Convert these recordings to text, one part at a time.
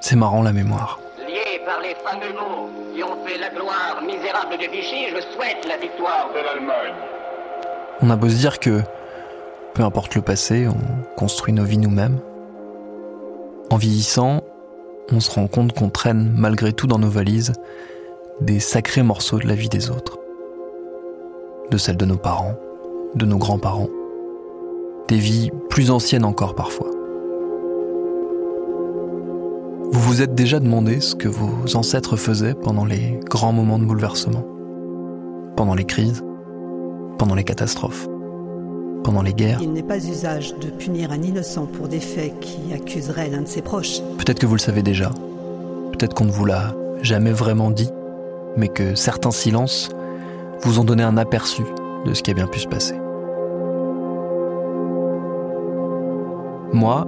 C'est marrant la mémoire. Lié par les fameux mots qui ont fait la gloire misérable de Vichy, je souhaite la victoire de l'Allemagne. On a beau se dire que, peu importe le passé, on construit nos vies nous-mêmes. En vieillissant, on se rend compte qu'on traîne malgré tout dans nos valises des sacrés morceaux de la vie des autres. De celle de nos parents, de nos grands-parents. Des vies plus anciennes encore parfois. Vous vous êtes déjà demandé ce que vos ancêtres faisaient pendant les grands moments de bouleversement Pendant les crises Pendant les catastrophes Pendant les guerres Il n'est pas usage de punir un innocent pour des faits qui accuseraient l'un de ses proches. Peut-être que vous le savez déjà. Peut-être qu'on ne vous l'a jamais vraiment dit, mais que certains silences vous ont donné un aperçu de ce qui a bien pu se passer. Moi,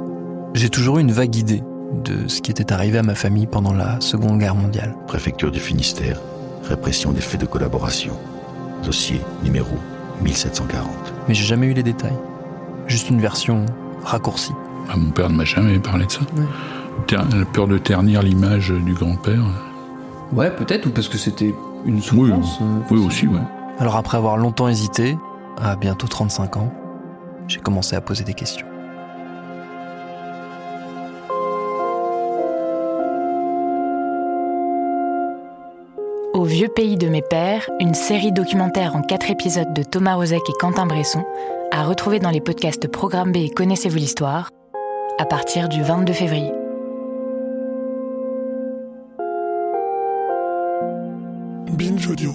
j'ai toujours eu une vague idée de ce qui était arrivé à ma famille pendant la Seconde Guerre mondiale. Préfecture du Finistère, répression des faits de collaboration. Dossier numéro 1740. Mais j'ai jamais eu les détails. Juste une version raccourcie. Ah, mon père ne m'a jamais parlé de ça. Ter- La peur de ternir l'image du grand-père. Ouais, peut-être, ou parce que c'était une Oui, souffrance. euh, oui aussi, ouais. Alors après avoir longtemps hésité, à bientôt 35 ans, j'ai commencé à poser des questions. Au vieux pays de mes pères, une série documentaire en quatre épisodes de Thomas Rozek et Quentin Bresson, à retrouver dans les podcasts Programme B et Connaissez-vous l'histoire, à partir du 22 février. Binge Audio.